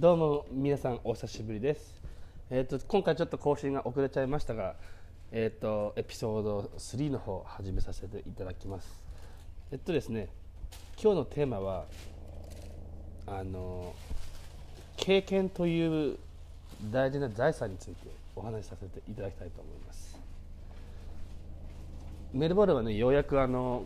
どうも皆さんお久しぶりです。えっ、と今回ちょっと更新が遅れちゃいましたが、えっ、とエピソード3の方始めさせていただきます。えっとですね、今日のテーマはあの経験という大事な財産についてお話しさせていただきたいと思います。メルボルンはねようやくあの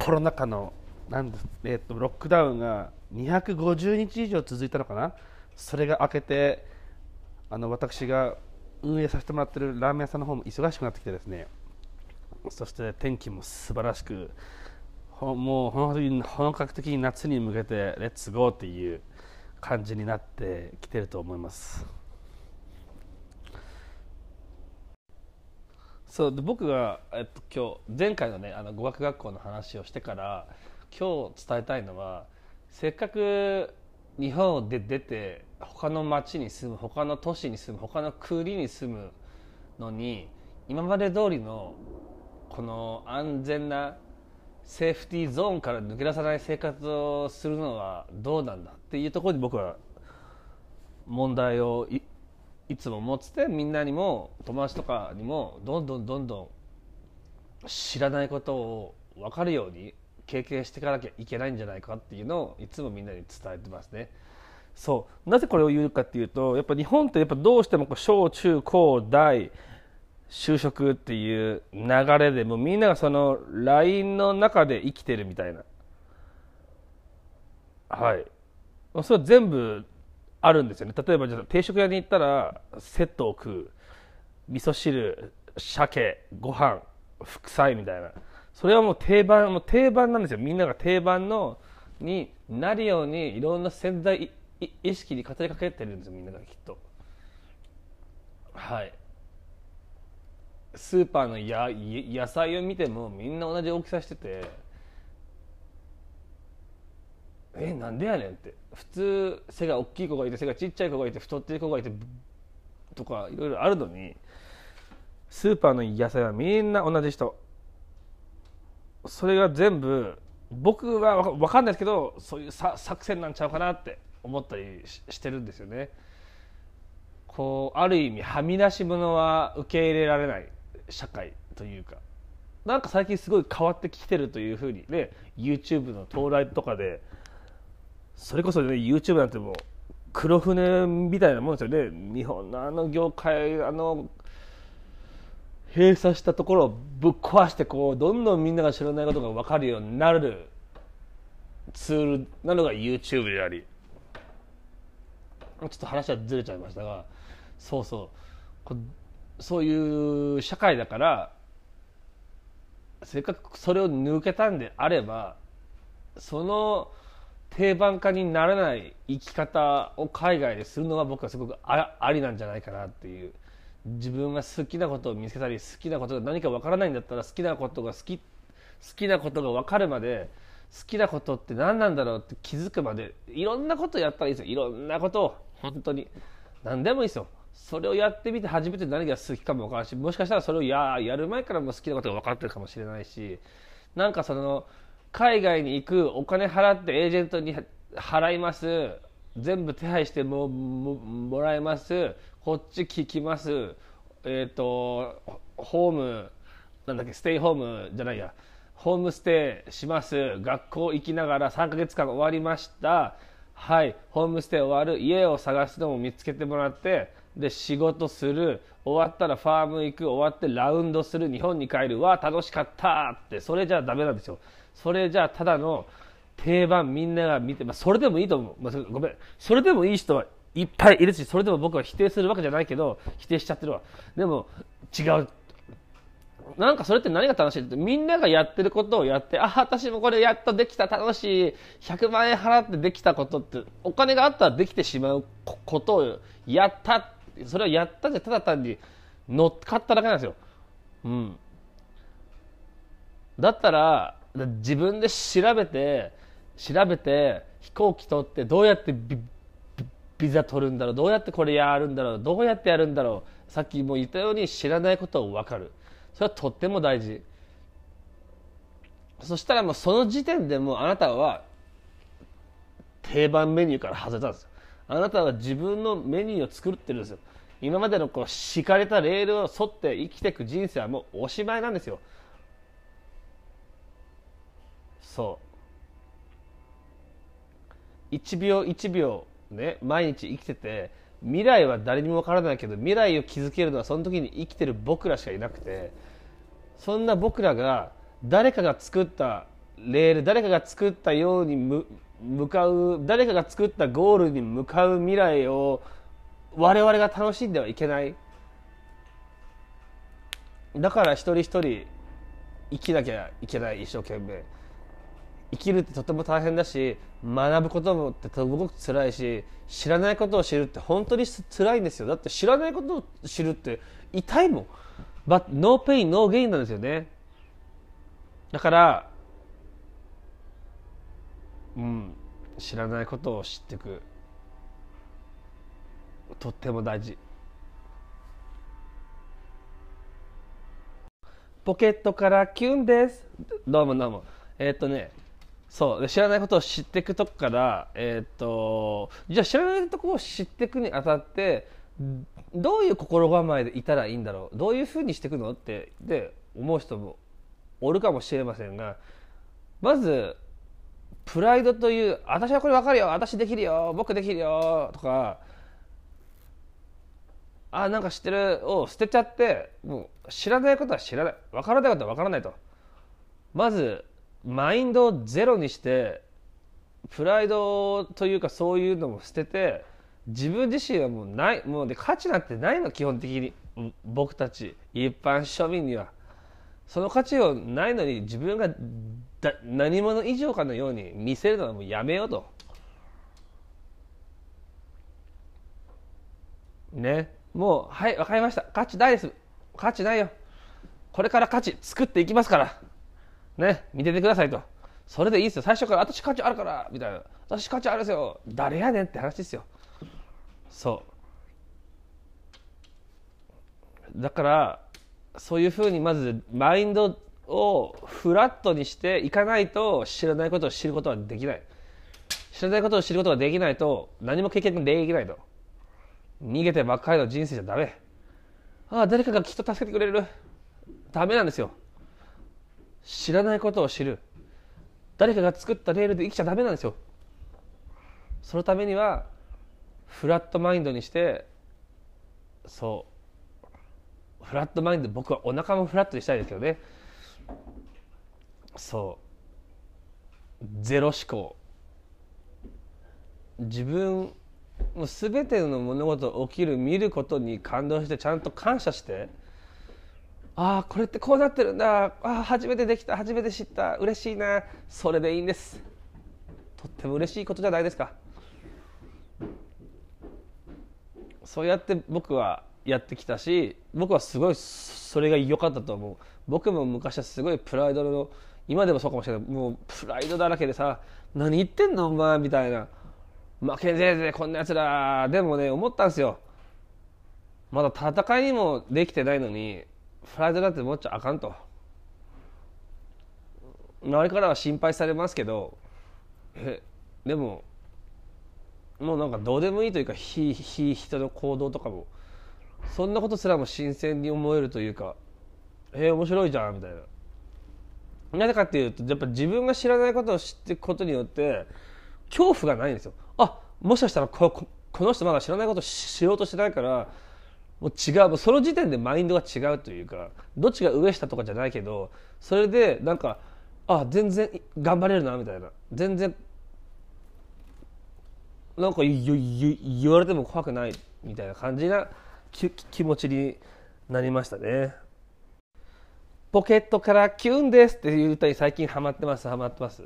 コロナ禍のなんです。えー、とロックダウンが250日以上続いたのかな、それが明けてあの私が運営させてもらってるラーメン屋さんの方も忙しくなってきてですね。そして天気も素晴らしくほもう本当に本格的に夏に向けてレッツゴーっていう感じになってきてると思います。そう。で僕が、えっと、今日前回のねあの語学学校の話をしてから今日伝えたいのはせっかく日本で出て他の町に住む他の都市に住む他の国に住むのに今まで通りのこの安全なセーフティーゾーンから抜け出さない生活をするのはどうなんだっていうところに僕は問題をいいつも持っててみんなにも友達とかにもどんどんどんどん知らないことを分かるように経験していかなきゃいけないんじゃないかっていうのをいつもみんなに伝えてますね。そう。なぜこれを言うかっていうとやっぱ日本ってやっぱどうしてもこう小中高大就職っていう流れでもうみんながそのラインの中で生きてるみたいな。はい。それは全部あるんですよね。例えばじゃあ定食屋に行ったらセットを食う。味噌汁鮭ご飯副菜みたいな。それはもう定番もう定番なんですよ。みんなが定番のになるようにいろんな潜在意識に語りかけてるんですよみんながきっと。はい。スーパーのや野菜を見てもみんな同じ大きさしててえなんでやねんって。普通背が大きい子がいて背がちっちゃい子がいて太ってる子がいてとかいろいろあるのにスーパーの野菜はみんな同じ人。それが全部僕は分かんないですけどそういう作戦なんちゃうかなって思ったりしてるんですよね。こうある意味はみ出し物は受け入れられない社会というか。なんか最近すごい変わってきてるというふうにね YouTube の到来とかでそれこそね YouTube なんてもう黒船みたいなもんですよね。日本のあの業界あの閉鎖したところをぶっ壊してこうどんどんみんなが知らないことが分かるようになる。ツールなのが YouTube であり。ちょっと話はずれちゃいましたが。そうそう。そういう社会だからせっかくそれを抜けたんであればその定番化にならない生き方を海外でするのは僕はすごくありなんじゃないかなっていう。自分が好きなことを見つけたり好きなことが何かわからないんだったら好きなことが好き好きなことが分かるまで好きなことって何なんだろうって気づくまでいろんなことやったらいいですよ。いろんなことを本当に何でもいいですよ。それをやってみて初めて何が好きかも分からんしもしかしたらそれをややる前からも好きなことが分かってるかもしれないしなんかその海外に行くお金払ってエージェントに払います全部手配してももらいます。こっち聞きます。えっ、ー、とホームなんだっけステイホームじゃないや。ホームステイします。学校行きながら3ヶ月間終わりました。はい。ホームステイ終わる。家を探すのも見つけてもらって。で仕事する。終わったらファーム行く。終わってラウンドする。日本に帰る。わ楽しかったって。それじゃダメなんですよ。それじゃただの定番みんなが見て、まあ、それでもいいと思う、まあ、ごめん。それでもいい人はいっぱいいるしそれでも僕は否定するわけじゃないけど否定しちゃってるわ。でも違う。なんかそれって何が楽しいってみんながやってることをやってあ私もこれやっとできた楽しい。100万円払ってできたことってお金があったらできてしまうことをやったそれをやったってただ単に乗っかっただけなんですよ、うん、だったら自分で調べて調べて飛行機取ってどうやってビビザ取るんだろうどうやってこれやるんだろうどうやってやるんだろうさっきも言ったように知らないことを分かる。それはとっても大事。そしたらもうその時点でもうあなたは定番メニューから外れたんですよ。あなたは自分のメニューを作ってるんですよ。今までのこう敷かれたレールを沿って生きていく人生はもうおしまいなんですよ。そう。1秒1秒ね毎日生きてて未来は誰にも分からないけど未来を築けるのはその時に生きてる僕らしかいなくてそんな僕らが誰かが作ったレール誰かが作ったように向かう誰かが作ったゴールに向かう未来を我々が楽しんではいけない。だから一人一人生きなきゃいけない一生懸命。生きるってとても大変だし学ぶこともってすごく辛いし知らないことを知るって本当に辛いんですよ。だって知らないことを知るって痛いもん。But no pain, no gain なんですよね。だからうん知らないことを知っていく。とっても大事。ポケットからキュンです。どうもどうも。え、っとねそう。知らないことを知っていくとこからえー、っとじゃあ知らないところを知っていくにあたってどういう心構えでいたらいいんだろう？どういうふうにしていくの？ってで思う人もおるかもしれませんがまずプライドという私はこれ分かるよ私できるよ僕できるよとかあなんか知ってるを捨てちゃってもう知らないことは知らない。分からないことは分からないと。まずマインドをゼロにしてプライドというかそういうのも捨てて自分自身はもうないもうで価値なんてないの基本的に。僕たち一般庶民には。その価値をないのに自分がだ何者以上かのように見せるのはもうやめようと。ね。もうはい分かりました。価値ないです。価値ないよ。これから価値作っていきますから。ね見ててくださいと。それでいいですよ。最初から私価値あるからみたいな。私価値あるですよ。誰やねんって話ですよ。そう。だからそういうふうにまずマインドをフラットにしていかないと知らないことを知ることはできない。知らないことを知ることができないと何も経験できないと。逃げてばっかりの人生じゃダメ。ああ誰かがきっと助けてくれる。ダメなんですよ。知らないことを知る。誰かが作ったレールで生きちゃダメなんですよ。そのためにはフラットマインドにしてそう。フラットマインド僕はお腹もフラットにしたいですけどね。そう。ゼロ思考。自分もう全ての物事起きる見ることに感動してちゃんと感謝してああこれってこうなってるんだ。ああ初めてできた。初めて知った。嬉しいな。それでいいんです。とっても嬉しいことじゃないですか。そうやって僕はやってきたし僕はすごいそれが良かったと思う。僕も昔はすごいプライドの今でもそうかもしれない。もうプライドだらけでさ何言ってんのお前みたいな。負けねえぜこんなやつらでもね思ったんですよ。まだ戦いにもできてないのにプライドだって持っちゃあかんと。周りからは心配されますけどえでももうなんかどうでもいいというか非非人の行動とかもそんなことすらも新鮮に思えるというかえー、面白いじゃんみたいな。なぜかっていうとやっぱ自分が知らないことを知っていくことによって恐怖がないんですよ。あもしかしたらここの人まだ知らないことをしようとしてないからもう違う。もうその時点でマインドが違うというかどっちが上下とかじゃないけどそれでなんかあ全然頑張れるなみたいな。全然なんか言われても怖くないみたいな感じな気持ちになりましたね。ポケットからキュンですっていう歌に最近ハマってますハマってます。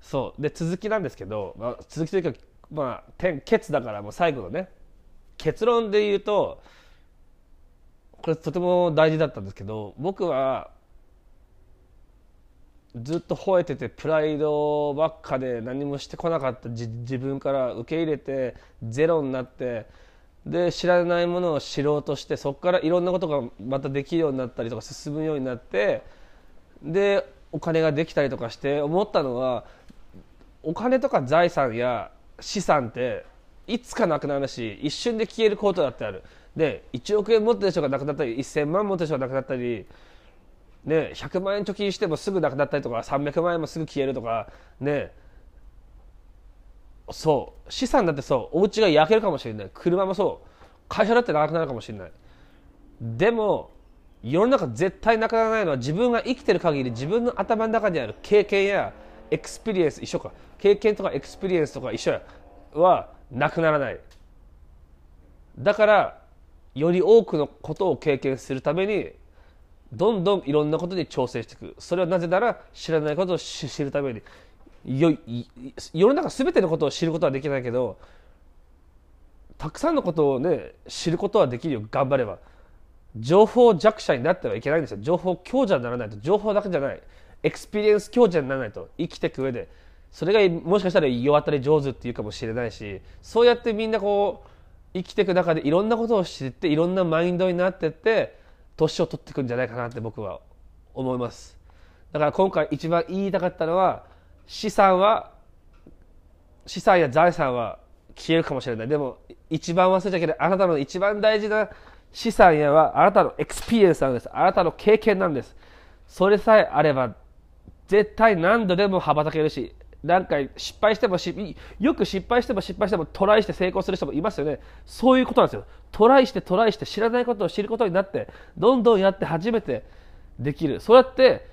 そう。で続きなんですけど、まあ、続きというかまあ点ケツだからもう最後のね結論で言うとこれとても大事だったんですけど僕はずっと吠えててプライドばっかで何もしてこなかった自分から受け入れてゼロになってで知らないものを知ろうとしてそこからいろんなことがまたできるようになったりとか進むようになってでお金ができたりとかして思ったのはお金とか財産や資産っていつかなくなるし一瞬で消えることだってある。で1億円持ってる人がなくなったり1000万持ってる人がなくなったりね、100万円貯金してもすぐなくなったりとか300万円もすぐ消えるとかね。そう。資産だってそう。お家が焼けるかもしれない。車もそう。会社だってなくなるかもしれない。でも世の中絶対なくならないのは自分が生きてる限り自分の頭の中にある経験や experience 一緒か。経験とか experience とか一緒や。はなくならない。だからより多くのことを経験するためにどんどんいろんなことに挑戦していく。それはなぜなら知らないことを知るために。よ世の中全てのことを知ることはできないけどたくさんのことをね知ることはできるよ。頑張れば。情報弱者になってはいけないんですよ。情報強者にならないと。情報だけじゃない。 experience 強者にならないと。生きていく上で。それがもしかしたら世渡り上手っていうかもしれないしそうやってみんなこう生きていく中でいろんなことを知っていろんなマインドになってって年を取っていくんじゃないかなって僕は思います。だから今回一番言いたかったのは資産は資産や財産は消えるかもしれない。でも一番忘れちゃいけないあなたの一番大事な資産やはあなたの experience なんです。あなたの経験なんです。それさえあれば絶対何度でも羽ばたけるし何回失敗してもよく失敗しても失敗してもトライして成功する人もいますよね。そういうことなんですよ。トライしてトライして知らないことを知ることになってどんどんやって初めてできる。そうやって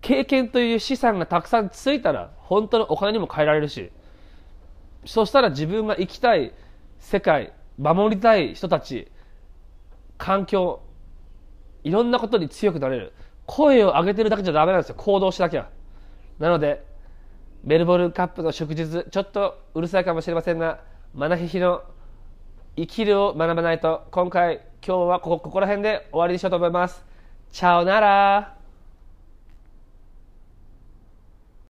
経験という資産がたくさんついたら本当のお金にも変えられるし。そしたら自分が生きたい世界守りたい人たち環境いろんなことに強くなれる。声を上げてるだけじゃダメなんですよ。行動しなきゃ。なのでメルボルンカップの祝日ちょっとうるさいかもしれませんがマナヒヒの生きるを学ばないと今回今日はここここら辺で終わりにしようと思います。チャオなら